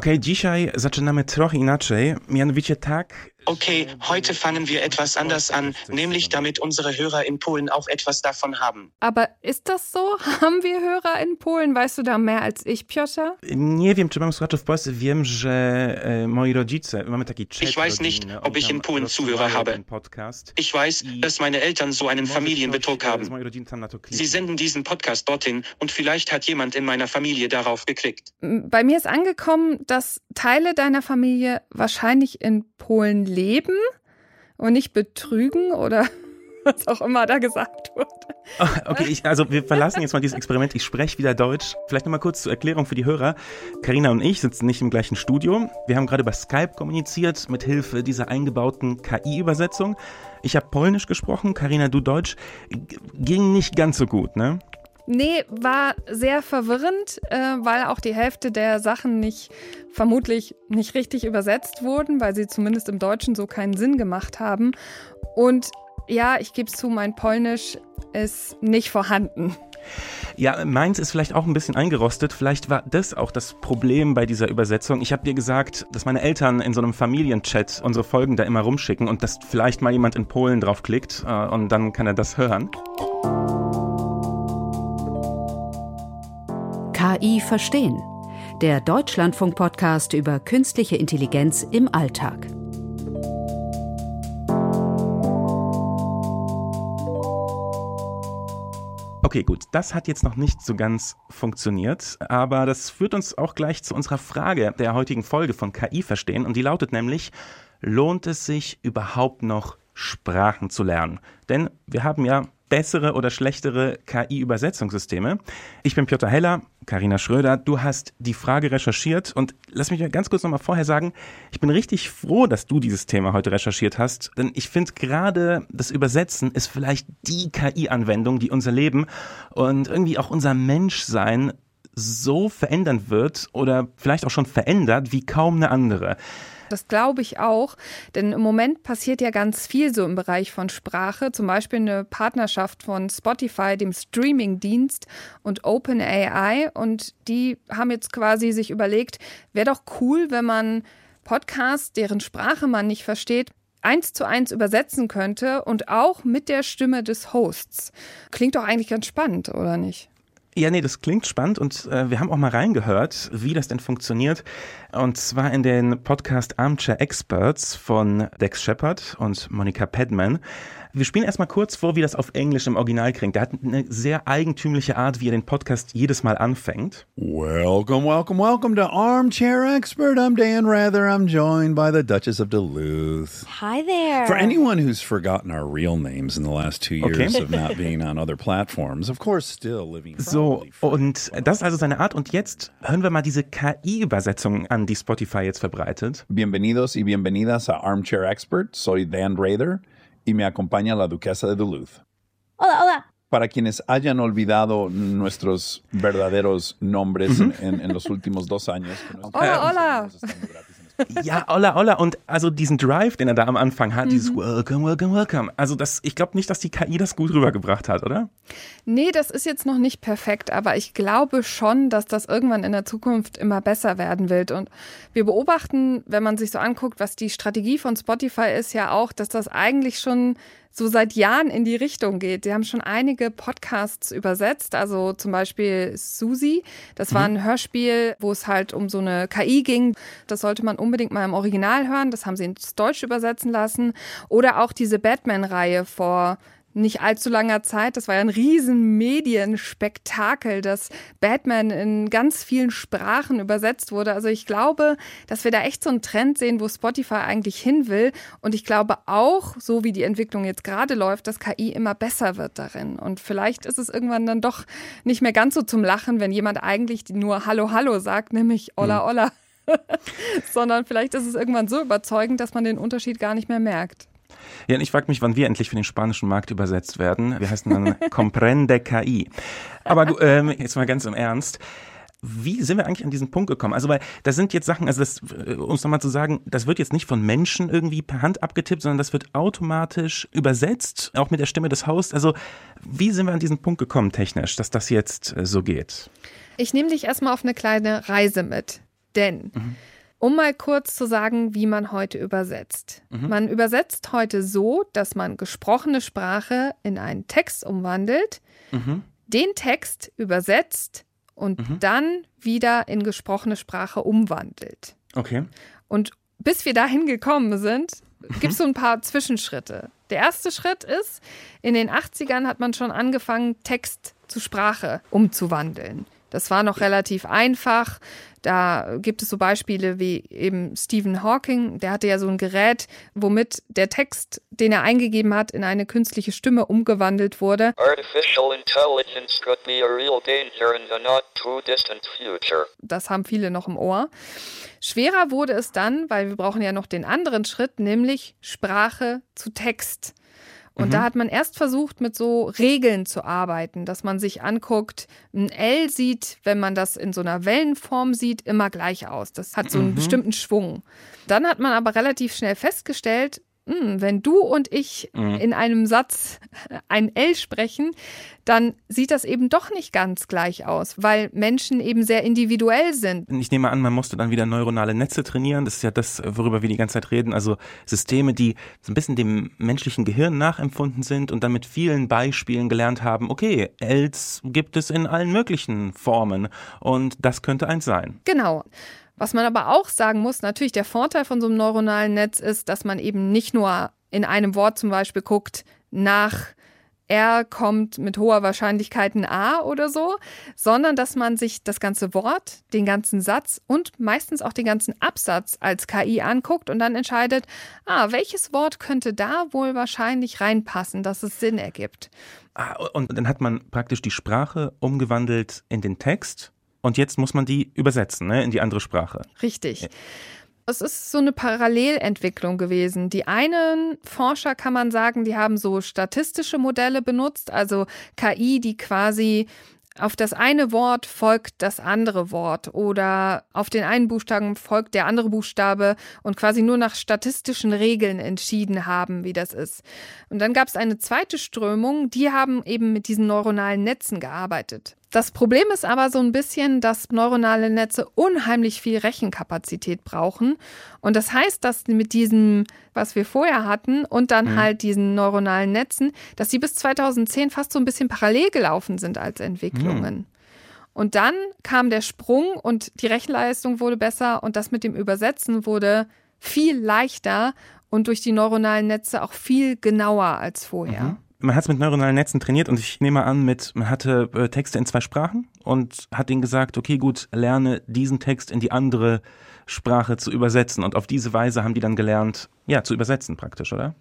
Okej, dzisiaj zaczynamy trochę inaczej, mianowicie tak, Okay, heute fangen wir etwas anders an, nämlich damit unsere Hörer in Polen auch etwas davon haben. Aber ist das so? Haben wir Hörer in Polen? Weißt du da mehr als ich, Piotr? Nie wiem, czy mam słuchaczy w Polsce. Wiem, że e, moi rodzice, mamy taki chat Ich weiß nicht, rodzinny, ob ich in Polen Zuhörer habe. Podcast. Ich weiß, dass meine Eltern so einen Familienbetrug haben. Sie senden diesen Podcast dorthin und vielleicht hat jemand in meiner Familie darauf geklickt. Bei mir ist angekommen, dass Teile deiner Familie wahrscheinlich in Polen leben und nicht betrügen oder was auch immer da gesagt wurde. Okay, ich, also wir verlassen jetzt mal dieses Experiment. Ich spreche wieder Deutsch. Vielleicht nochmal kurz zur Erklärung für die Hörer. Karina und ich sitzen nicht im gleichen Studio. Wir haben gerade über Skype kommuniziert mit Hilfe dieser eingebauten KI-Übersetzung. Ich habe Polnisch gesprochen, Karina, du Deutsch. Ging nicht ganz so gut, ne? Nee, war sehr verwirrend, äh, weil auch die Hälfte der Sachen nicht, vermutlich nicht richtig übersetzt wurden, weil sie zumindest im Deutschen so keinen Sinn gemacht haben. Und ja, ich gebe zu, mein Polnisch ist nicht vorhanden. Ja, meins ist vielleicht auch ein bisschen eingerostet. Vielleicht war das auch das Problem bei dieser Übersetzung. Ich habe dir gesagt, dass meine Eltern in so einem Familienchat unsere Folgen da immer rumschicken und dass vielleicht mal jemand in Polen draufklickt äh, und dann kann er das hören. KI verstehen. Der Deutschlandfunk-Podcast über künstliche Intelligenz im Alltag. Okay, gut, das hat jetzt noch nicht so ganz funktioniert, aber das führt uns auch gleich zu unserer Frage der heutigen Folge von KI verstehen und die lautet nämlich, lohnt es sich überhaupt noch Sprachen zu lernen? Denn wir haben ja bessere oder schlechtere KI-Übersetzungssysteme. Ich bin Piotr Heller, Karina Schröder, du hast die Frage recherchiert und lass mich ganz kurz nochmal vorher sagen, ich bin richtig froh, dass du dieses Thema heute recherchiert hast, denn ich finde gerade das Übersetzen ist vielleicht die KI-Anwendung, die unser Leben und irgendwie auch unser Menschsein so verändern wird oder vielleicht auch schon verändert wie kaum eine andere. Das glaube ich auch, denn im Moment passiert ja ganz viel so im Bereich von Sprache, zum Beispiel eine Partnerschaft von Spotify, dem Streamingdienst und OpenAI und die haben jetzt quasi sich überlegt, wäre doch cool, wenn man Podcasts, deren Sprache man nicht versteht, eins zu eins übersetzen könnte und auch mit der Stimme des Hosts. Klingt doch eigentlich ganz spannend, oder nicht? Ja, nee, das klingt spannend und äh, wir haben auch mal reingehört, wie das denn funktioniert. Und zwar in den Podcast Armchair Experts von Dex Shepard und Monica Padman. Wir spielen erstmal kurz vor, wie das auf Englisch im Original klingt. Der hat eine sehr eigentümliche Art, wie er den Podcast jedes Mal anfängt. Welcome, welcome, welcome to Armchair Expert. I'm Dan Rather. I'm joined by the Duchess of Duluth. Hi there. For anyone who's forgotten our real names in the last two Okay. years of not being on other platforms, of course, still living. So, und das ist also seine Art. Und jetzt hören wir mal diese KI-Übersetzung an, die Spotify jetzt verbreitet. Bienvenidos y bienvenidas a Armchair Expert. Soy Dan Rather y me acompaña la Duquesa de Duluth. Hola, hola. Para quienes hayan olvidado nuestros verdaderos nombres en, en- en los últimos dos años. que Hola, hola. Ja, Olla, Olla. Und also diesen Drive, den er da am Anfang hat, dieses Welcome, Welcome, Welcome. Also das, ich glaube nicht, dass die KI das gut rübergebracht hat, oder? Nee, das ist jetzt noch nicht perfekt, aber ich glaube schon, dass das irgendwann in der Zukunft immer besser werden wird. Und wir beobachten, wenn man sich so anguckt, was die Strategie von Spotify ist, ja auch, dass das eigentlich schon so seit Jahren in die Richtung geht. Sie haben schon einige Podcasts übersetzt, also zum Beispiel Susi. Das war ein Hörspiel, wo es halt um so eine KI ging. Das sollte man unbedingt mal im Original hören. Das haben sie ins Deutsch übersetzen lassen. Oder auch diese Batman-Reihe vor nicht allzu langer Zeit. Das war ja ein riesen Medienspektakel, dass Batman in ganz vielen Sprachen übersetzt wurde. Also ich glaube, dass wir da echt so einen Trend sehen, wo Spotify eigentlich hin will. Und ich glaube auch, so wie die Entwicklung jetzt gerade läuft, dass KI immer besser wird darin. Und vielleicht ist es irgendwann dann doch nicht mehr ganz so zum Lachen, wenn jemand eigentlich nur Hallo, Hallo sagt, nämlich Olla, Olla. Sondern vielleicht ist es irgendwann so überzeugend, dass man den Unterschied gar nicht mehr merkt. Ja, und ich frage mich, wann wir endlich für den spanischen Markt übersetzt werden. Wir heißen dann Comprende KI. Aber ähm, jetzt mal ganz im Ernst. Wie sind wir eigentlich an diesen Punkt gekommen? Also, weil da sind jetzt Sachen, also das, äh, um es nochmal zu sagen, das wird jetzt nicht von Menschen irgendwie per Hand abgetippt, sondern das wird automatisch übersetzt, auch mit der Stimme des Hosts. Also, wie sind wir an diesen Punkt gekommen technisch, dass das jetzt äh, so geht? Ich nehme dich erstmal auf eine kleine Reise mit. Denn, um mal kurz zu sagen, wie man heute übersetzt. Man übersetzt heute so, dass man gesprochene Sprache in einen Text umwandelt, den Text übersetzt und dann wieder in gesprochene Sprache umwandelt. Okay. Und bis wir dahin gekommen sind, gibt es so ein paar Zwischenschritte. Der erste Schritt ist, in den 80ern hat man schon angefangen, Text zu Sprache umzuwandeln. Das war noch relativ einfach. Da gibt es so Beispiele wie eben Stephen Hawking, der hatte ja so ein Gerät, womit der Text, den er eingegeben hat, in eine künstliche Stimme umgewandelt wurde. Artificial intelligence could be a real danger in the not too distant future. Das haben viele noch im Ohr. Schwerer wurde es dann, weil wir brauchen ja noch den anderen Schritt, nämlich Sprache zu Text. Und da hat man erst versucht, mit so Regeln zu arbeiten, dass man sich anguckt, ein L sieht, wenn man das in so einer Wellenform sieht, immer gleich aus. Das hat so einen bestimmten Schwung. Dann hat man aber relativ schnell festgestellt, wenn du und ich in einem Satz ein L sprechen, dann sieht das eben doch nicht ganz gleich aus, weil Menschen eben sehr individuell sind. Ich nehme an, man musste dann wieder neuronale Netze trainieren. Das ist ja das, worüber wir die ganze Zeit reden. Also Systeme, die so ein bisschen dem menschlichen Gehirn nachempfunden sind und dann mit vielen Beispielen gelernt haben, okay, Els gibt es in allen möglichen Formen und das könnte eins sein. Genau. Was man aber auch sagen muss, natürlich der Vorteil von so einem neuronalen Netz ist, dass man eben nicht nur in einem Wort zum Beispiel guckt, nach R kommt mit hoher Wahrscheinlichkeit ein A oder so, sondern dass man sich das ganze Wort, den ganzen Satz und meistens auch den ganzen Absatz als KI anguckt und dann entscheidet, ah, welches Wort könnte da wohl wahrscheinlich reinpassen, dass es Sinn ergibt. Ah, Und dann hat man praktisch die Sprache umgewandelt in den Text und jetzt muss man die übersetzen ne, in die andere Sprache. Richtig. Es ist so eine Parallelentwicklung gewesen. Die einen Forscher kann man sagen, die haben so statistische Modelle benutzt, also KI, die quasi auf das eine Wort folgt das andere Wort oder auf den einen Buchstaben folgt der andere Buchstabe und quasi nur nach statistischen Regeln entschieden haben, wie das ist. Und dann gab es eine zweite Strömung, die haben eben mit diesen neuronalen Netzen gearbeitet. Das Problem ist aber so ein bisschen, dass neuronale Netze unheimlich viel Rechenkapazität brauchen. Und das heißt, dass mit diesem, was wir vorher hatten, und dann halt diesen neuronalen Netzen, dass die bis 2010 fast so ein bisschen parallel gelaufen sind als Entwicklungen. Und dann kam der Sprung und die Rechenleistung wurde besser und das mit dem Übersetzen wurde viel leichter und durch die neuronalen Netze auch viel genauer als vorher. Man hat es mit neuronalen Netzen trainiert und ich nehme an, mit, man hatte äh, Texte in zwei Sprachen und hat ihnen gesagt, okay, gut, lerne diesen Text in die andere Sprache zu übersetzen. Und auf diese Weise haben die dann gelernt, ja, zu übersetzen praktisch, oder?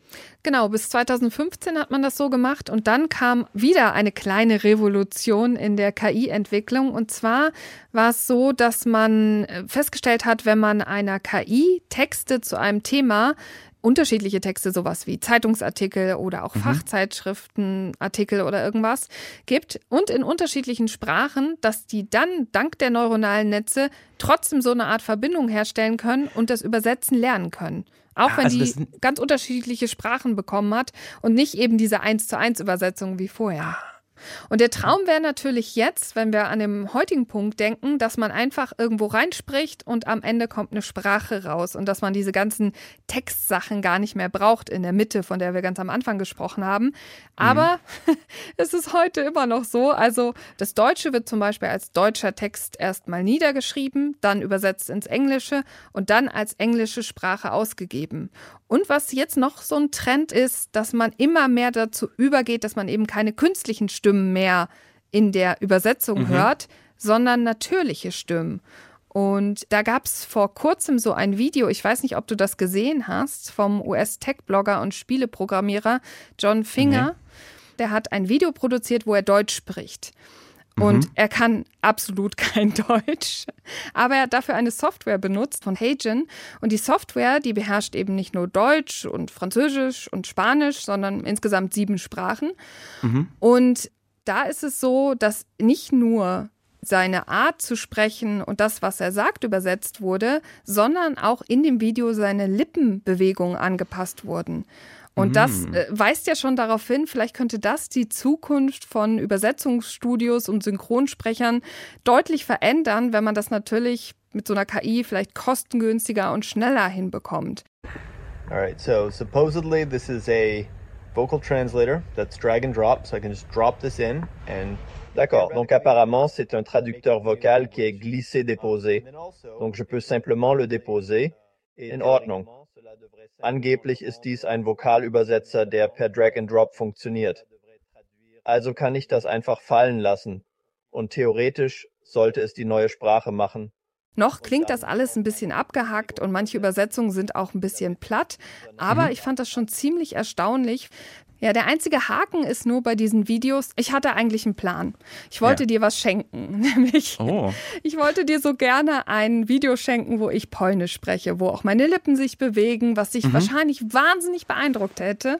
Genau, bis 2015 hat man das so gemacht und dann kam wieder eine kleine Revolution in der KI-Entwicklung. Und zwar war es so, dass man äh, festgestellt hat, wenn man einer KI Texte zu einem Thema unterschiedliche Texte, sowas wie Zeitungsartikel oder auch Fachzeitschriftenartikel oder irgendwas gibt und in unterschiedlichen Sprachen, dass die dann dank der neuronalen Netze trotzdem so eine Art Verbindung herstellen können und das Übersetzen lernen können. Auch Ah, wenn also die ganz unterschiedliche Sprachen bekommen hat und nicht eben diese 1 zu 1 Übersetzung wie vorher. Und der Traum wäre natürlich jetzt, wenn wir an den heutigen Punkt denken, dass man einfach irgendwo reinspricht und am Ende kommt eine Sprache raus und dass man diese ganzen Textsachen gar nicht mehr braucht in der Mitte, von der wir ganz am Anfang gesprochen haben. Aber es ist heute immer noch so. Also das Deutsche wird zum Beispiel als deutscher Text erstmal niedergeschrieben, dann übersetzt ins Englische und dann als englische Sprache ausgegeben. Und was jetzt noch so ein Trend ist, dass man immer mehr dazu übergeht, dass man eben keine künstlichen Stimmen mehr in der Übersetzung hört, sondern natürliche Stimmen. Und da gab es vor kurzem so ein Video, ich weiß nicht, ob du das gesehen hast, vom US-Tech-Blogger und Spieleprogrammierer John Finger. Der hat ein Video produziert, wo er Deutsch spricht. Und er kann absolut kein Deutsch. Aber er hat dafür eine Software benutzt von Hagen. Und die Software, die beherrscht eben nicht nur Deutsch und Französisch und Spanisch, sondern insgesamt sieben Sprachen. Und da ist es so, dass nicht nur seine Art zu sprechen und das, was er sagt, übersetzt wurde, sondern auch in dem Video seine Lippenbewegungen angepasst wurden. Und das äh, weist ja schon darauf hin, vielleicht könnte das die Zukunft von Übersetzungsstudios und Synchronsprechern deutlich verändern, wenn man das natürlich mit so einer KI vielleicht kostengünstiger und schneller hinbekommt. All right, so supposedly this is a vocal translator that's drag and drop, so I can just drop this in and D'accord. Donc apparemment, c'est un traducteur vocal qui est glissé-déposé. Donc je peux simplement le déposer. In Ordnung. Angeblich ist dies ein Vokalübersetzer, der per Drag and Drop funktioniert. Also kann ich das einfach fallen lassen. Und theoretisch sollte es die neue Sprache machen. Noch klingt das alles ein bisschen abgehackt und manche Übersetzungen sind auch ein bisschen platt, aber mhm. ich fand das schon ziemlich erstaunlich. Ja, der einzige Haken ist nur bei diesen Videos, ich hatte eigentlich einen Plan. Ich wollte ja. dir was schenken, nämlich oh. ich wollte dir so gerne ein Video schenken, wo ich Polnisch spreche, wo auch meine Lippen sich bewegen, was dich mhm. wahrscheinlich wahnsinnig beeindruckt hätte.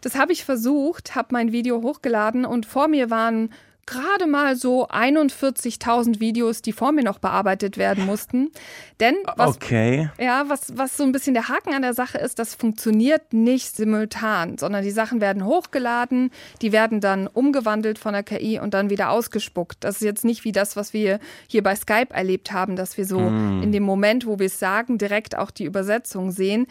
Das habe ich versucht, habe mein Video hochgeladen und vor mir waren gerade mal so 41.000 Videos, die vor mir noch bearbeitet werden mussten. Denn was, okay. ja, was, was so ein bisschen der Haken an der Sache ist, das funktioniert nicht simultan, sondern die Sachen werden hochgeladen, die werden dann umgewandelt von der KI und dann wieder ausgespuckt. Das ist jetzt nicht wie das, was wir hier bei Skype erlebt haben, dass wir so mm. in dem Moment, wo wir es sagen, direkt auch die Übersetzung sehen.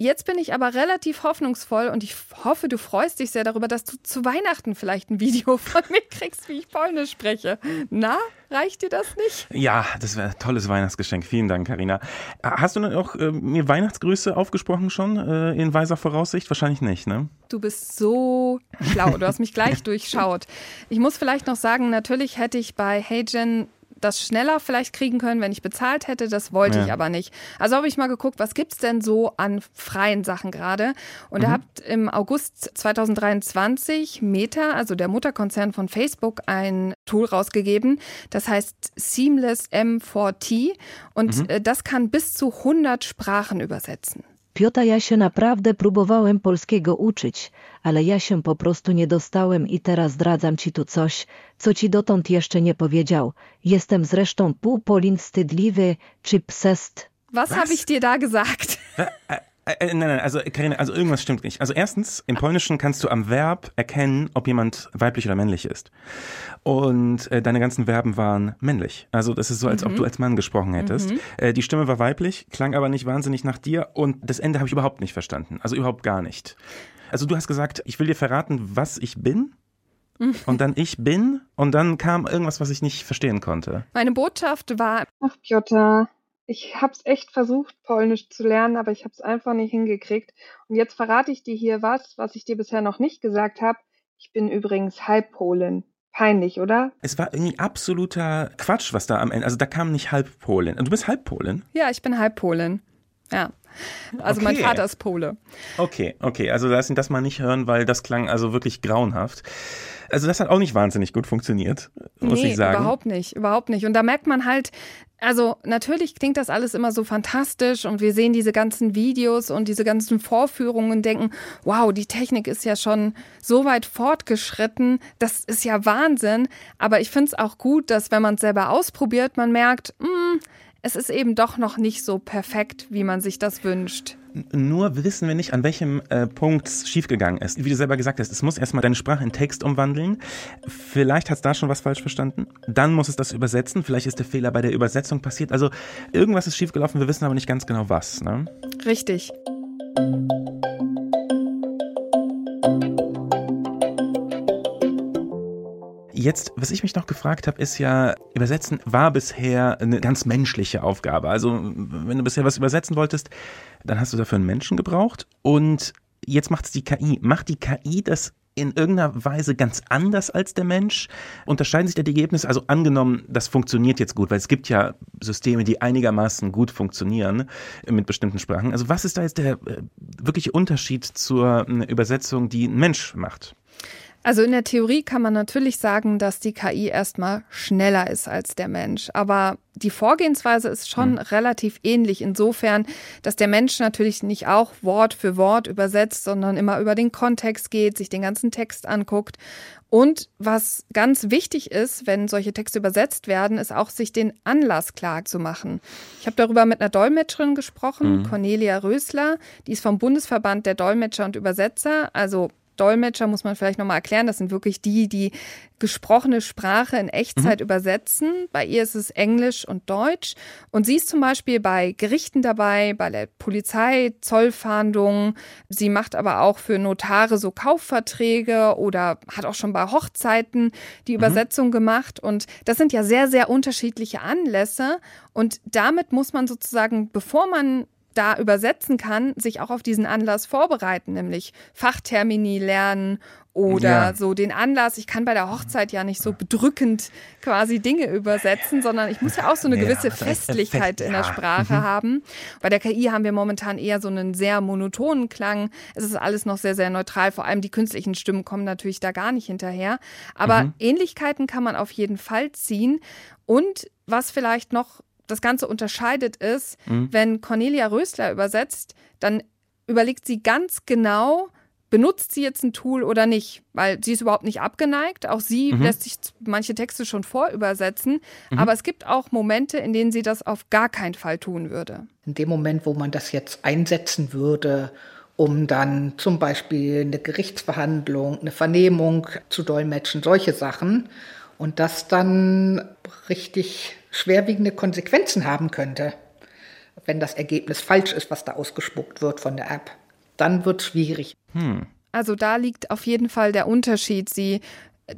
Jetzt bin ich aber relativ hoffnungsvoll und ich hoffe, du freust dich sehr darüber, dass du zu Weihnachten vielleicht ein Video von mir kriegst, wie ich Polnisch spreche. Na, reicht dir das nicht? Ja, das wäre ein tolles Weihnachtsgeschenk. Vielen Dank, Karina. Hast du auch äh, mir Weihnachtsgrüße aufgesprochen schon äh, in weiser Voraussicht? Wahrscheinlich nicht, ne? Du bist so schlau. Du hast mich gleich durchschaut. Ich muss vielleicht noch sagen, natürlich hätte ich bei HeyGen das schneller vielleicht kriegen können, wenn ich bezahlt hätte. Das wollte ja. ich aber nicht. Also habe ich mal geguckt, was gibt es denn so an freien Sachen gerade? Und mhm. da habt im August 2023 Meta, also der Mutterkonzern von Facebook, ein Tool rausgegeben. Das heißt Seamless M4T. Und mhm. Äh, das kann bis zu 100 Sprachen übersetzen. Piota, ja się naprawdę próbowałem polskiego uczyć, ale ja się po prostu nie dostałem i teraz zdradzam ci tu coś, co ci dotąd jeszcze nie powiedział. Jestem zresztą pół Polin wstydliwy, czy psest. Was, Was? habe ich dir da gesagt? Äh, äh, nein, nein, also Karina, also irgendwas stimmt nicht. Also erstens, im Polnischen kannst du am Verb erkennen, ob jemand weiblich oder männlich ist. Und äh, deine ganzen Verben waren männlich. Also das ist so, als mhm. ob du als Mann gesprochen hättest. Mhm. Äh, die Stimme war weiblich, klang aber nicht wahnsinnig nach dir und das Ende habe ich überhaupt nicht verstanden. Also überhaupt gar nicht. Also du hast gesagt, ich will dir verraten, was ich bin. Und dann ich bin und dann kam irgendwas, was ich nicht verstehen konnte. Meine Botschaft war, ach Piotr, ich habe es echt versucht, Polnisch zu lernen, aber ich habe es einfach nicht hingekriegt. Und jetzt verrate ich dir hier was, was ich dir bisher noch nicht gesagt habe. Ich bin übrigens Halbpolin. Peinlich, oder? Es war irgendwie absoluter Quatsch, was da am Ende. Also da kam nicht Halbpolin. Du bist Halbpolin? Ja, ich bin Halbpolin. Ja. Also okay. mein Vater ist Pole. Okay, okay. Also lass ihn das mal nicht hören, weil das klang also wirklich grauenhaft. Also das hat auch nicht wahnsinnig gut funktioniert, muss nee, ich sagen. Überhaupt nicht, überhaupt nicht. Und da merkt man halt, also natürlich klingt das alles immer so fantastisch und wir sehen diese ganzen Videos und diese ganzen Vorführungen und denken, wow, die Technik ist ja schon so weit fortgeschritten, das ist ja Wahnsinn. Aber ich finde es auch gut, dass wenn man es selber ausprobiert, man merkt, mh, hm, es ist eben doch noch nicht so perfekt, wie man sich das wünscht. Nur wissen wir nicht, an welchem äh, Punkt es schiefgegangen ist. Wie du selber gesagt hast, es muss erstmal deine Sprache in Text umwandeln. Vielleicht hat es da schon was falsch verstanden. Dann muss es das übersetzen. Vielleicht ist der Fehler bei der Übersetzung passiert. Also irgendwas ist schiefgelaufen, wir wissen aber nicht ganz genau was. Ne? Richtig. Jetzt, was ich mich noch gefragt habe, ist ja, Übersetzen war bisher eine ganz menschliche Aufgabe. Also, wenn du bisher was übersetzen wolltest, dann hast du dafür einen Menschen gebraucht und jetzt macht es die KI. Macht die KI das in irgendeiner Weise ganz anders als der Mensch? Unterscheiden sich da die Ergebnisse? Also angenommen, das funktioniert jetzt gut, weil es gibt ja Systeme, die einigermaßen gut funktionieren mit bestimmten Sprachen. Also was ist da jetzt der äh, wirkliche Unterschied zur äh, Übersetzung, die ein Mensch macht? Also in der Theorie kann man natürlich sagen, dass die KI erstmal schneller ist als der Mensch. Aber die Vorgehensweise ist schon mhm. relativ ähnlich insofern, dass der Mensch natürlich nicht auch Wort für Wort übersetzt, sondern immer über den Kontext geht, sich den ganzen Text anguckt. Und was ganz wichtig ist, wenn solche Texte übersetzt werden, ist auch, sich den Anlass klar zu machen. Ich habe darüber mit einer Dolmetscherin gesprochen, mhm. Cornelia Rösler, die ist vom Bundesverband der Dolmetscher und Übersetzer, also Sprachdolmetscher muss man vielleicht nochmal erklären. Das sind wirklich die, die gesprochene Sprache in Echtzeit mhm. übersetzen. Bei ihr ist es Englisch und Deutsch. Und sie ist zum Beispiel bei Gerichten dabei, bei der Polizei, Zollfahndungen. Sie macht aber auch für Notare so Kaufverträge oder hat auch schon bei Hochzeiten die mhm. Übersetzung gemacht. Und das sind ja sehr, sehr unterschiedliche Anlässe. Und damit muss man sozusagen, bevor man da übersetzen kann, sich auch auf diesen Anlass vorbereiten, nämlich Fachtermini lernen oder ja. so den Anlass. Ich kann bei der Hochzeit ja nicht so bedrückend quasi Dinge übersetzen, sondern ich muss ja auch so eine gewisse ja, Festlichkeit in der Sprache mhm. haben. Bei der KI haben wir momentan eher so einen sehr monotonen Klang. Es ist alles noch sehr, sehr neutral. Vor allem die künstlichen Stimmen kommen natürlich da gar nicht hinterher. Aber mhm. Ähnlichkeiten kann man auf jeden Fall ziehen. Und was vielleicht noch das Ganze unterscheidet, ist, mhm. wenn Cornelia Rösler übersetzt, dann überlegt sie ganz genau, benutzt sie jetzt ein Tool oder nicht, weil sie ist überhaupt nicht abgeneigt. Auch sie mhm. lässt sich manche Texte schon vorübersetzen, mhm. aber es gibt auch Momente, in denen sie das auf gar keinen Fall tun würde. In dem Moment, wo man das jetzt einsetzen würde, um dann zum Beispiel eine Gerichtsverhandlung, eine Vernehmung zu dolmetschen, solche Sachen, und das dann richtig schwerwiegende Konsequenzen haben könnte, wenn das Ergebnis falsch ist, was da ausgespuckt wird von der App. Dann wird es schwierig. Hm. Also da liegt auf jeden Fall der Unterschied. Sie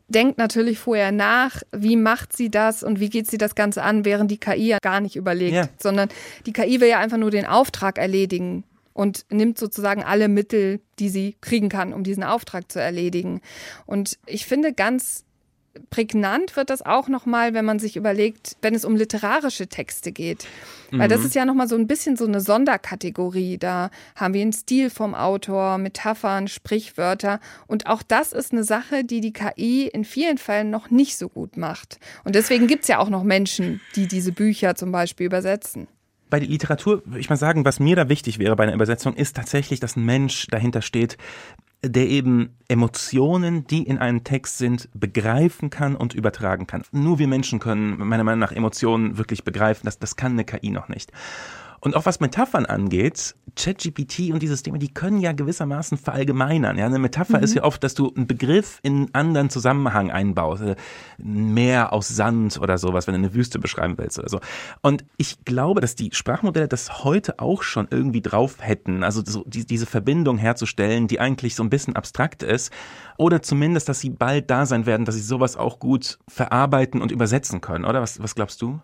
denkt natürlich vorher nach, wie macht sie das und wie geht sie das Ganze an, während die KI ja gar nicht überlegt, ja. sondern die KI will ja einfach nur den Auftrag erledigen und nimmt sozusagen alle Mittel, die sie kriegen kann, um diesen Auftrag zu erledigen. Und ich finde ganz prägnant wird das auch nochmal, wenn man sich überlegt, wenn es um literarische Texte geht. Weil das mhm. ist ja nochmal so ein bisschen so eine Sonderkategorie. Da haben wir einen Stil vom Autor, Metaphern, Sprichwörter. Und auch das ist eine Sache, die die KI in vielen Fällen noch nicht so gut macht. Und deswegen gibt es ja auch noch Menschen, die diese Bücher zum Beispiel übersetzen bei der Literatur würde ich mal sagen, was mir da wichtig wäre bei einer Übersetzung, ist tatsächlich, dass ein Mensch dahinter steht, der eben Emotionen, die in einem Text sind, begreifen kann und übertragen kann. Nur wir Menschen können meiner Meinung nach Emotionen wirklich begreifen. Das, das kann eine KI noch nicht. Und auch was Metaphern angeht, ChatGPT und die Systeme, die können ja gewissermaßen verallgemeinern. Ja, eine Metapher mhm. ist ja oft, dass du einen Begriff in einen anderen Zusammenhang einbaust. Ein Meer aus Sand oder sowas, wenn du eine Wüste beschreiben willst oder so. Und ich glaube, dass die Sprachmodelle das heute auch schon irgendwie drauf hätten. Also so die, diese Verbindung herzustellen, die eigentlich so ein bisschen abstrakt ist. Oder zumindest, dass sie bald da sein werden, dass sie sowas auch gut verarbeiten und übersetzen können, oder? Was, was glaubst du?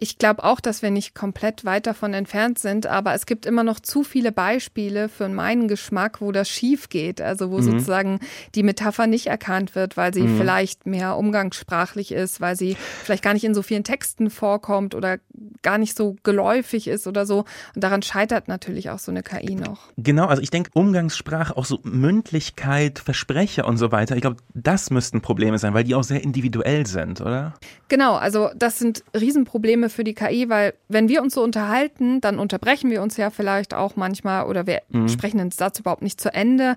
Ich glaube auch, dass wir nicht komplett weit davon entfernt sind, aber es gibt immer noch zu viele Beispiele für meinen Geschmack, wo das schief geht. Also wo mhm. sozusagen die Metapher nicht erkannt wird, weil sie mhm. vielleicht mehr umgangssprachlich ist, weil sie vielleicht gar nicht in so vielen Texten vorkommt oder gar nicht so geläufig ist oder so. Und daran scheitert natürlich auch so eine KI noch. Genau, also ich denke, Umgangssprache, auch so Mündlichkeit, Versprecher und so weiter, ich glaube, das müssten Probleme sein, weil die auch sehr individuell sind, oder? Genau, also das sind Riesenprobleme für die KI, weil wenn wir uns so unterhalten, dann unterbrechen wir uns ja vielleicht auch manchmal oder wir mhm. sprechen den Satz überhaupt nicht zu Ende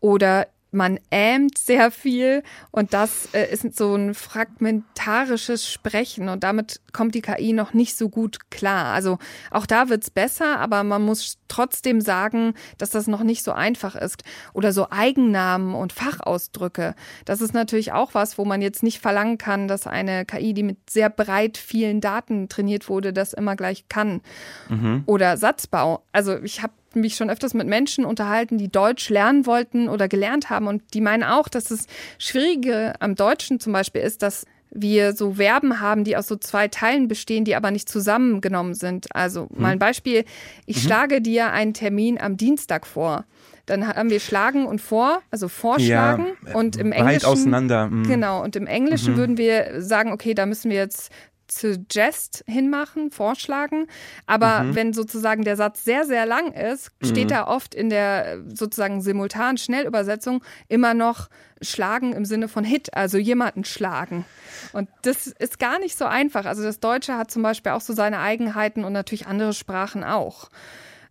oder man ähmt sehr viel und das äh, ist so ein fragmentarisches Sprechen und damit kommt die KI noch nicht so gut klar. Also auch da wird's besser, aber man muss trotzdem sagen, dass das noch nicht so einfach ist. Oder so Eigennamen und Fachausdrücke. Das ist natürlich auch was, wo man jetzt nicht verlangen kann, dass eine KI, die mit sehr breit vielen Daten trainiert wurde, das immer gleich kann. Mhm. Oder Satzbau. Also ich habe mich schon öfters mit Menschen unterhalten, die Deutsch lernen wollten oder gelernt haben und die meinen auch, dass das Schwierige am Deutschen zum Beispiel ist, dass wir so Verben haben, die aus so zwei Teilen bestehen, die aber nicht zusammengenommen sind. Also mal ein. Beispiel. Ich mhm. schlage dir einen Termin am Dienstag vor. Dann haben wir schlagen und vor, also vorschlagen ja, und im Englischen weit auseinander. Mhm. Genau und im Englischen mhm. würden wir sagen, okay, da müssen wir jetzt suggest hinmachen, vorschlagen. Aber mhm. wenn sozusagen der Satz sehr, sehr lang ist, steht mhm. da oft in der sozusagen simultanen Schnellübersetzung immer noch schlagen im Sinne von Hit, also jemanden schlagen. Und das ist gar nicht so einfach. Also das Deutsche hat zum Beispiel auch so seine Eigenheiten und natürlich andere Sprachen auch.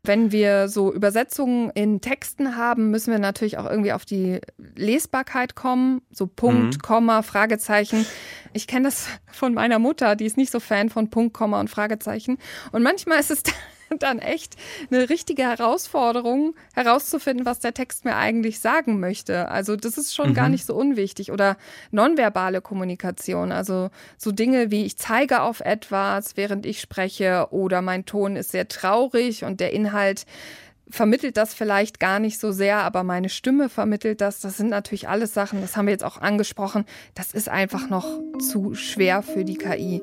Wenn wir so Übersetzungen in Texten haben, müssen wir natürlich auch irgendwie auf die Lesbarkeit kommen. So Punkt, mhm. Komma, Fragezeichen. Ich kenne das von meiner Mutter, die ist nicht so Fan von Punkt, Komma und Fragezeichen. Und manchmal ist es dann echt eine richtige Herausforderung, herauszufinden, was der Text mir eigentlich sagen möchte. Also das ist schon mhm. gar nicht so unwichtig. Oder nonverbale Kommunikation, also so Dinge wie ich zeige auf etwas, während ich spreche, oder mein Ton ist sehr traurig und der Inhalt vermittelt das vielleicht gar nicht so sehr, aber meine Stimme vermittelt das. Das sind natürlich alles Sachen, das haben wir jetzt auch angesprochen. Das ist einfach noch zu schwer für die KI.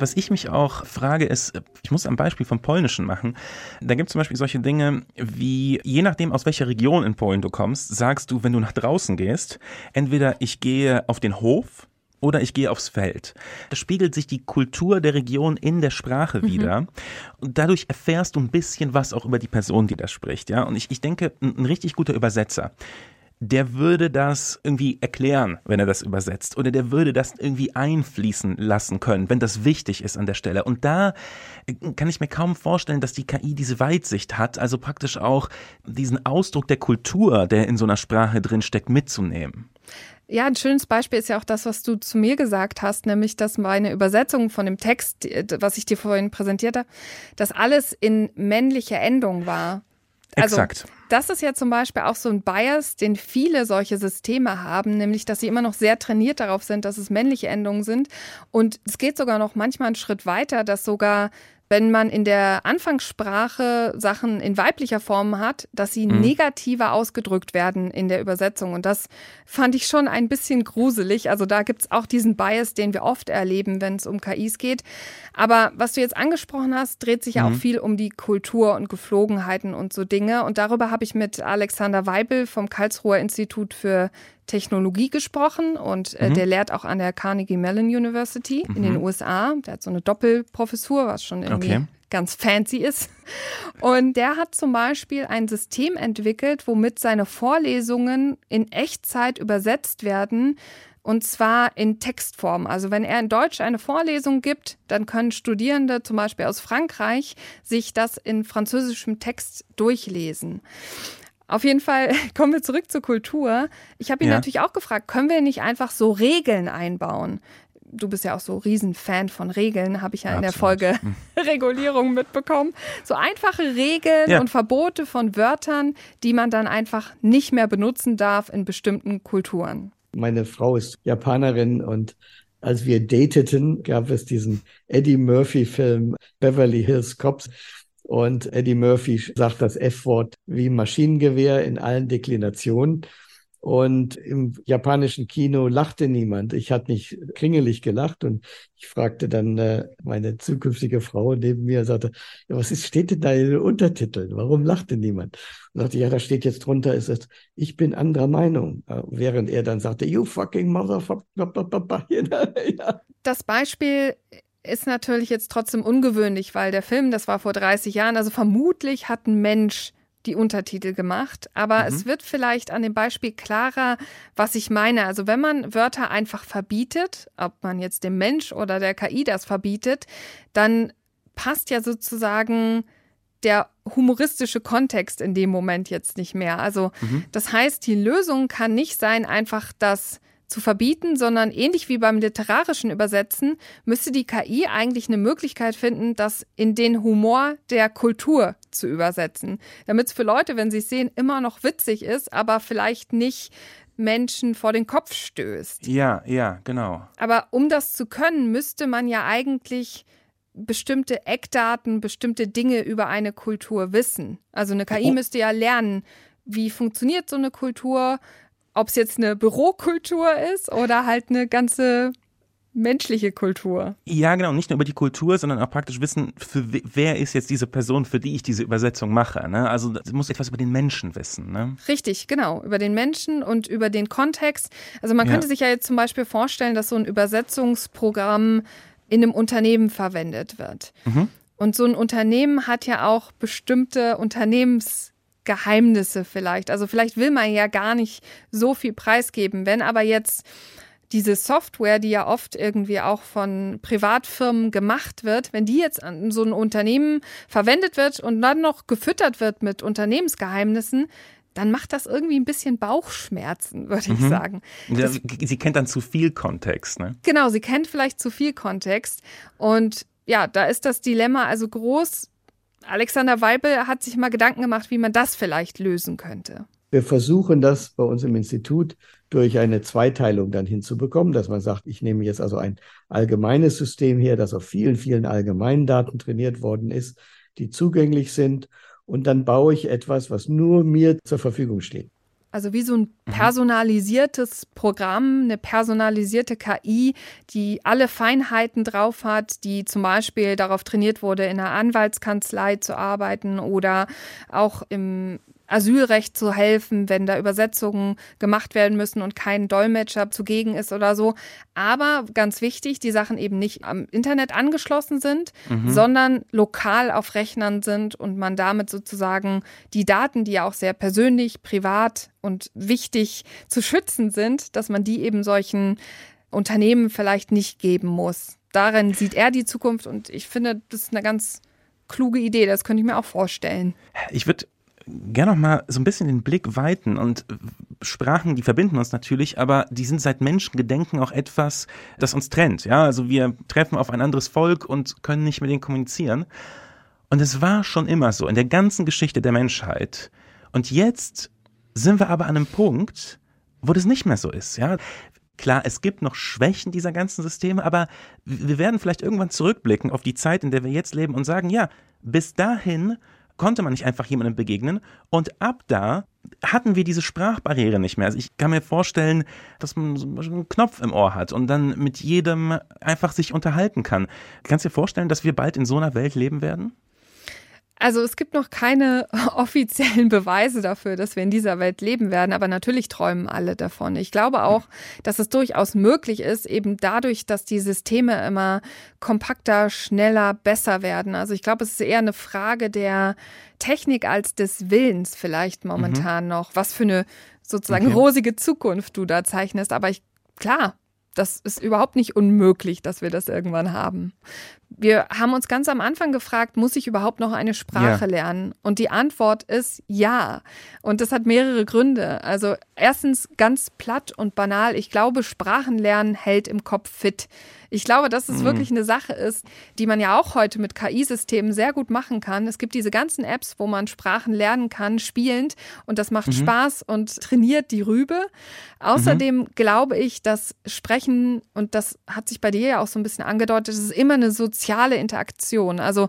Was ich mich auch frage, ist, ich muss ein Beispiel vom Polnischen machen. Da gibt es zum Beispiel solche Dinge wie, je nachdem, aus welcher Region in Polen du kommst, sagst du, wenn du nach draußen gehst, entweder ich gehe auf den Hof oder ich gehe aufs Feld. Da spiegelt sich die Kultur der Region in der Sprache mhm. wieder. Und dadurch erfährst du ein bisschen was auch über die Person, die das spricht. Ja? Und ich, ich denke, ein, ein richtig guter Übersetzer, der würde das irgendwie erklären, wenn er das übersetzt. Oder der würde das irgendwie einfließen lassen können, wenn das wichtig ist an der Stelle. Und da äh, kann ich mir kaum vorstellen, dass die KI diese Weitsicht hat, also praktisch auch diesen Ausdruck der Kultur, der in so einer Sprache drinsteckt, mitzunehmen. Ja, ein schönes Beispiel ist ja auch das, was du zu mir gesagt hast, nämlich, dass meine Übersetzung von dem Text, was ich dir vorhin präsentiert habe, dass alles in männlicher Endung war. Also, Exakt. Das ist ja zum Beispiel auch so ein Bias, den viele solche Systeme haben, nämlich, dass sie immer noch sehr trainiert darauf sind, dass es männliche Endungen sind. Und es geht sogar noch manchmal einen Schritt weiter, dass sogar wenn man in der Anfangssprache Sachen in weiblicher Form hat, dass sie mhm. negativer ausgedrückt werden in der Übersetzung. Und das fand ich schon ein bisschen gruselig. Also da gibt es auch diesen Bias, den wir oft erleben, wenn es um KIs geht. Aber was du jetzt angesprochen hast, dreht sich ja mhm. auch viel um die Kultur und Geflogenheiten und so Dinge. Und darüber habe ich mit Alexander Weibel vom Karlsruher Institut für Technologie gesprochen und äh, mhm. der lehrt auch an der Carnegie Mellon University mhm. in den mhm. USA. Der hat so eine Doppelprofessur, was schon irgendwie okay. ganz fancy ist. Und der hat zum Beispiel ein System entwickelt, womit seine Vorlesungen in Echtzeit übersetzt werden. Und zwar in Textform. Also wenn er in Deutsch eine Vorlesung gibt, dann können Studierende zum Beispiel aus Frankreich sich das in französischem Text durchlesen. Auf jeden Fall kommen wir zurück zur Kultur. Ich habe ihn ja. natürlich auch gefragt, können wir nicht einfach so Regeln einbauen? Du bist ja auch so Riesenfan von Regeln, habe ich ja Absolut. in der Folge hm. Regulierung mitbekommen. So einfache Regeln ja. und Verbote von Wörtern, die man dann einfach nicht mehr benutzen darf in bestimmten Kulturen. Meine Frau ist Japanerin und als wir dateten, gab es diesen Eddie Murphy-Film Beverly Hills Cops. Und Eddie Murphy sagt das F-Wort wie Maschinengewehr in allen Deklinationen. Und im japanischen Kino lachte niemand. Ich hatte nicht kringelig gelacht und ich fragte dann äh, meine zukünftige Frau neben mir, sagte, ja, was ist, steht denn da in den Untertiteln? Warum lachte niemand? Und sagte, ja, da steht jetzt drunter, ist es, ich bin anderer Meinung. Äh, während er dann sagte, you fucking motherfucker. Das Beispiel ist natürlich jetzt trotzdem ungewöhnlich, weil der Film, das war vor 30 Jahren, also vermutlich hat ein Mensch die Untertitel gemacht, aber mhm. es wird vielleicht an dem Beispiel klarer, was ich meine. Also wenn man Wörter einfach verbietet, ob man jetzt dem Mensch oder der KI das verbietet, dann passt ja sozusagen der humoristische Kontext in dem Moment jetzt nicht mehr. Also mhm. das heißt, die Lösung kann nicht sein, einfach das zu verbieten, sondern ähnlich wie beim literarischen Übersetzen müsste die KI eigentlich eine Möglichkeit finden, das in den Humor der Kultur zu übersetzen, damit es für Leute, wenn sie es sehen, immer noch witzig ist, aber vielleicht nicht Menschen vor den Kopf stößt. Ja, ja, genau. Aber um das zu können, müsste man ja eigentlich bestimmte Eckdaten, bestimmte Dinge über eine Kultur wissen. Also eine KI oh. müsste ja lernen, wie funktioniert so eine Kultur, ob es jetzt eine Bürokultur ist oder halt eine ganze menschliche Kultur. Ja, genau. Nicht nur über die Kultur, sondern auch praktisch wissen, für wer ist jetzt diese Person, für die ich diese Übersetzung mache. Ne? Also es muss etwas über den Menschen wissen. Ne? Richtig, genau. Über den Menschen und über den Kontext. Also man könnte ja. sich ja jetzt zum Beispiel vorstellen, dass so ein Übersetzungsprogramm in einem Unternehmen verwendet wird. Mhm. Und so ein Unternehmen hat ja auch bestimmte Unternehmens Geheimnisse vielleicht. Also vielleicht will man ja gar nicht so viel preisgeben. Wenn aber jetzt diese Software, die ja oft irgendwie auch von Privatfirmen gemacht wird, wenn die jetzt an so ein Unternehmen verwendet wird und dann noch gefüttert wird mit Unternehmensgeheimnissen, dann macht das irgendwie ein bisschen Bauchschmerzen, würde ich Mhm. sagen. Das, sie kennt dann zu viel Kontext, ne? genau, sie kennt vielleicht zu viel Kontext. Und ja, da ist das Dilemma also groß. Alexander Weibel hat sich mal Gedanken gemacht, wie man das vielleicht lösen könnte. Wir versuchen das bei uns im Institut durch eine Zweiteilung dann hinzubekommen, dass man sagt, ich nehme jetzt also ein allgemeines System her, das auf vielen, vielen allgemeinen Daten trainiert worden ist, die zugänglich sind. Und dann baue ich etwas, was nur mir zur Verfügung steht. Also wie so ein personalisiertes Programm, eine personalisierte KI, die alle Feinheiten drauf hat, die zum Beispiel darauf trainiert wurde, in einer Anwaltskanzlei zu arbeiten oder auch im Asylrecht zu helfen, wenn da Übersetzungen gemacht werden müssen und kein Dolmetscher zugegen ist oder so. Aber ganz wichtig, die Sachen eben nicht am Internet angeschlossen sind, Mhm. sondern lokal auf Rechnern sind und man damit sozusagen die Daten, die ja auch sehr persönlich, privat und wichtig zu schützen sind, dass man die eben solchen Unternehmen vielleicht nicht geben muss. Darin sieht er die Zukunft und ich finde, das ist eine ganz kluge Idee. Das könnte ich mir auch vorstellen. Ich würde gerne noch mal so ein bisschen den Blick weiten und Sprachen, die verbinden uns natürlich, aber die sind seit Menschengedenken auch etwas, das uns trennt. Ja, also wir treffen auf ein anderes Volk und können nicht mit denen kommunizieren. Und es war schon immer so in der ganzen Geschichte der Menschheit. Und jetzt sind wir aber an einem Punkt, wo das nicht mehr so ist. Ja, Klar, es gibt noch Schwächen dieser ganzen Systeme, aber wir werden vielleicht irgendwann zurückblicken auf die Zeit, in der wir jetzt leben und sagen, ja, bis dahin konnte man nicht einfach jemandem begegnen und ab da hatten wir diese Sprachbarriere nicht mehr. Also ich kann mir vorstellen, dass man so einen Knopf im Ohr hat und dann mit jedem einfach sich unterhalten kann. Kannst du dir vorstellen, dass wir bald in so einer Welt leben werden? Also es gibt noch keine offiziellen Beweise dafür, dass wir in dieser Welt leben werden, aber natürlich träumen alle davon. Ich glaube auch, dass es durchaus möglich ist, eben dadurch, dass die Systeme immer kompakter, schneller, besser werden. Also ich glaube, es ist eher eine Frage der Technik als des Willens vielleicht momentan noch, was für eine sozusagen Okay. rosige Zukunft du da zeichnest. Aber ich, klar, das ist überhaupt nicht unmöglich, dass wir das irgendwann haben. Wir haben uns ganz am Anfang gefragt, muss ich überhaupt noch eine Sprache Ja. lernen? Und die Antwort ist ja. Und das hat mehrere Gründe. Also erstens ganz platt und banal. Ich glaube, Sprachenlernen hält im Kopf fit. Ich glaube, dass es Mhm. wirklich eine Sache ist, die man ja auch heute mit KI-Systemen sehr gut machen kann. Es gibt diese ganzen Apps, wo man Sprachen lernen kann, spielend. Und das macht Mhm. Spaß und trainiert die Rübe. Außerdem glaube ich, dass Sprechen, und das hat sich bei dir ja auch so ein bisschen angedeutet, es ist immer eine soziale Interaktion. Also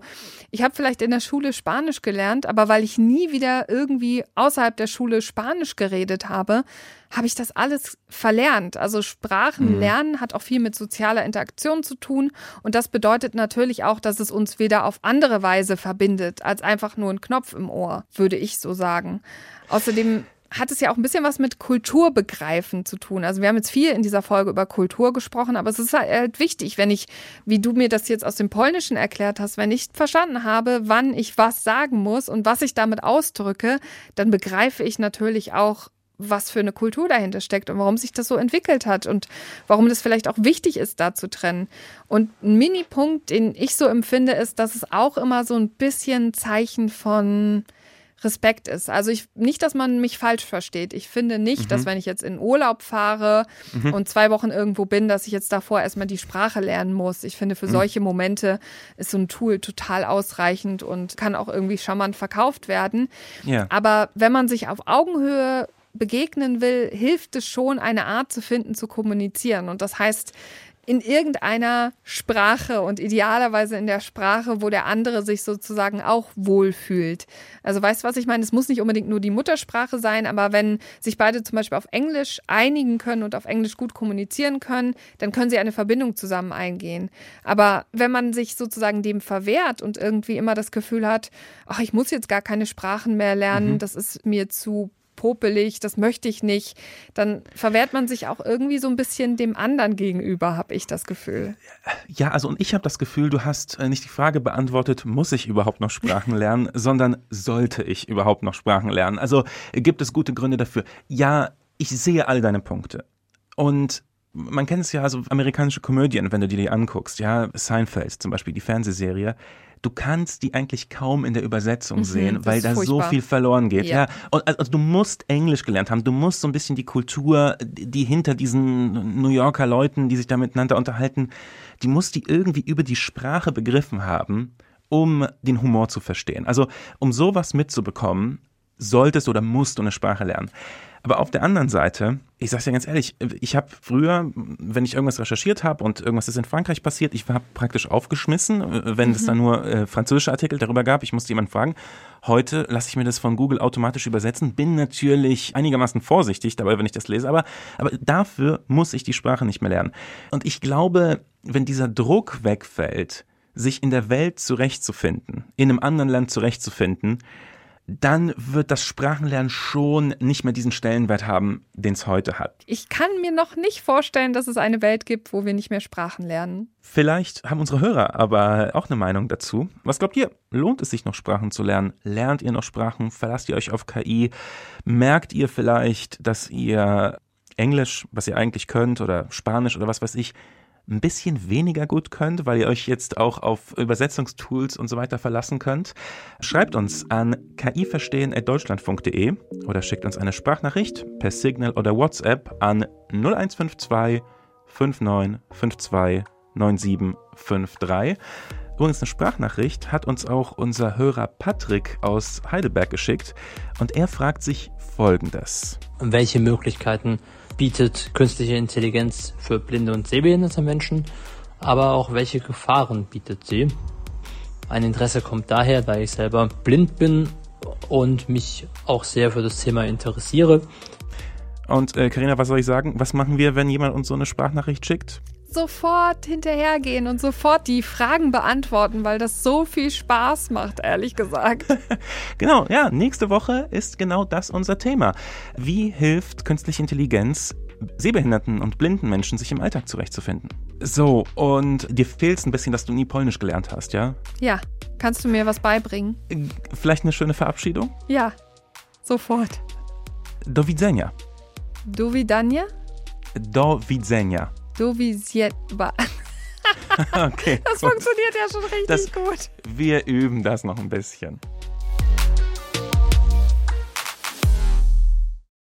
ich habe vielleicht in der Schule Spanisch gelernt, aber weil ich nie wieder irgendwie außerhalb der Schule Spanisch geredet habe, habe ich das alles verlernt. Also Sprachen Mhm. lernen hat auch viel mit sozialer Interaktion zu tun. Und das bedeutet natürlich auch, dass es uns wieder auf andere Weise verbindet, als einfach nur ein Knopf im Ohr, würde ich so sagen. Außerdem hat es ja auch ein bisschen was mit Kulturbegreifen zu tun. Also wir haben jetzt viel in dieser Folge über Kultur gesprochen, aber es ist halt wichtig, wenn ich, wie du mir das jetzt aus dem Polnischen erklärt hast, wenn ich verstanden habe, wann ich was sagen muss und was ich damit ausdrücke, dann begreife ich natürlich auch, was für eine Kultur dahinter steckt und warum sich das so entwickelt hat und warum das vielleicht auch wichtig ist, da zu trennen. Und ein Mini-Punkt, den ich so empfinde, ist, dass es auch immer so ein bisschen Zeichen von Respekt ist. Also ich nicht, dass man mich falsch versteht. Ich finde nicht, Mhm. dass wenn ich jetzt in Urlaub fahre Mhm. und zwei Wochen irgendwo bin, dass ich jetzt davor erstmal die Sprache lernen muss. Ich finde, für Mhm. solche Momente ist so ein Tool total ausreichend und kann auch irgendwie charmant verkauft werden. Ja. Aber wenn man sich auf Augenhöhe begegnen will, hilft es schon, eine Art zu finden, zu kommunizieren. Und das heißt, in irgendeiner Sprache und idealerweise in der Sprache, wo der andere sich sozusagen auch wohlfühlt. Also weißt du, was ich meine? Es muss nicht unbedingt nur die Muttersprache sein, aber wenn sich beide zum Beispiel auf Englisch einigen können und auf Englisch gut kommunizieren können, dann können sie eine Verbindung zusammen eingehen. Aber wenn man sich sozusagen dem verwehrt und irgendwie immer das Gefühl hat, ach, ich muss jetzt gar keine Sprachen mehr lernen, Mhm. das ist mir zu popelig, das möchte ich nicht, dann verwehrt man sich auch irgendwie so ein bisschen dem anderen gegenüber, habe ich das Gefühl. Ja, also und ich habe das Gefühl, du hast äh, nicht die Frage beantwortet, muss ich überhaupt noch Sprachen lernen, sondern sollte ich überhaupt noch Sprachen lernen? Also gibt es gute Gründe dafür? Ja, ich sehe all deine Punkte. Und man kennt es ja, also amerikanische Komödien, wenn du dir die anguckst, ja, Seinfeld zum Beispiel, die Fernsehserie, du kannst die eigentlich kaum in der Übersetzung Mhm, sehen, weil da so furchtbar. viel verloren geht. Ja. Ja. Und also du musst Englisch gelernt haben, du musst so ein bisschen die Kultur, die hinter diesen New Yorker Leuten, die sich da miteinander unterhalten, die musst die irgendwie über die Sprache begriffen haben, um den Humor zu verstehen. Also um sowas mitzubekommen, solltest oder musst du eine Sprache lernen. Aber auf der anderen Seite, ich sag's dir ganz ehrlich, ich habe früher, wenn ich irgendwas recherchiert habe und irgendwas ist in Frankreich passiert, ich habe praktisch aufgeschmissen, äh, wenn es Mhm. da nur äh, französische Artikel darüber gab, ich musste jemanden fragen. Heute lasse ich mir das von Google automatisch übersetzen, bin natürlich einigermaßen vorsichtig dabei, wenn ich das lese, aber, aber dafür muss ich die Sprache nicht mehr lernen. Und ich glaube, wenn dieser Druck wegfällt, sich in der Welt zurechtzufinden, in einem anderen Land zurechtzufinden, dann wird das Sprachenlernen schon nicht mehr diesen Stellenwert haben, den es heute hat. Ich kann mir noch nicht vorstellen, dass es eine Welt gibt, wo wir nicht mehr Sprachen lernen. Vielleicht haben unsere Hörer aber auch eine Meinung dazu. Was glaubt ihr? Lohnt es sich noch Sprachen zu lernen? Lernt ihr noch Sprachen? Verlasst ihr euch auf KI? Merkt ihr vielleicht, dass ihr Englisch, was ihr eigentlich könnt, oder Spanisch oder was weiß ich, ein bisschen weniger gut könnt, weil ihr euch jetzt auch auf Übersetzungstools und so weiter verlassen könnt? Schreibt uns an kiverstehen.deutschlandfunk.de oder schickt uns eine Sprachnachricht per Signal oder WhatsApp an 0152 5952 9753. Übrigens eine Sprachnachricht hat uns auch unser Hörer Patrick aus Heidelberg geschickt und er fragt sich folgendes. Welche Möglichkeiten bietet künstliche Intelligenz für blinde und sehbehinderte Menschen, aber auch welche Gefahren bietet sie? Mein Interesse kommt daher, da ich selber blind bin und mich auch sehr für das Thema interessiere. Und äh, Karina, was soll ich sagen? Was machen wir, wenn jemand uns so eine Sprachnachricht schickt? Sofort hinterhergehen und sofort die Fragen beantworten, weil das so viel Spaß macht, ehrlich gesagt. Genau, ja, nächste Woche ist genau das unser Thema. Wie hilft künstliche Intelligenz sehbehinderten und blinden Menschen, sich im Alltag zurechtzufinden? So, und dir fehlt es ein bisschen, dass du nie Polnisch gelernt hast, ja? Ja, kannst du mir was beibringen? Vielleicht eine schöne Verabschiedung? Ja, sofort. Do widzenia. Du wie Danja? Do widzenia. Du wie Zjetba. Okay. Das gut. funktioniert ja schon richtig Das- gut. Wir üben das noch ein bisschen.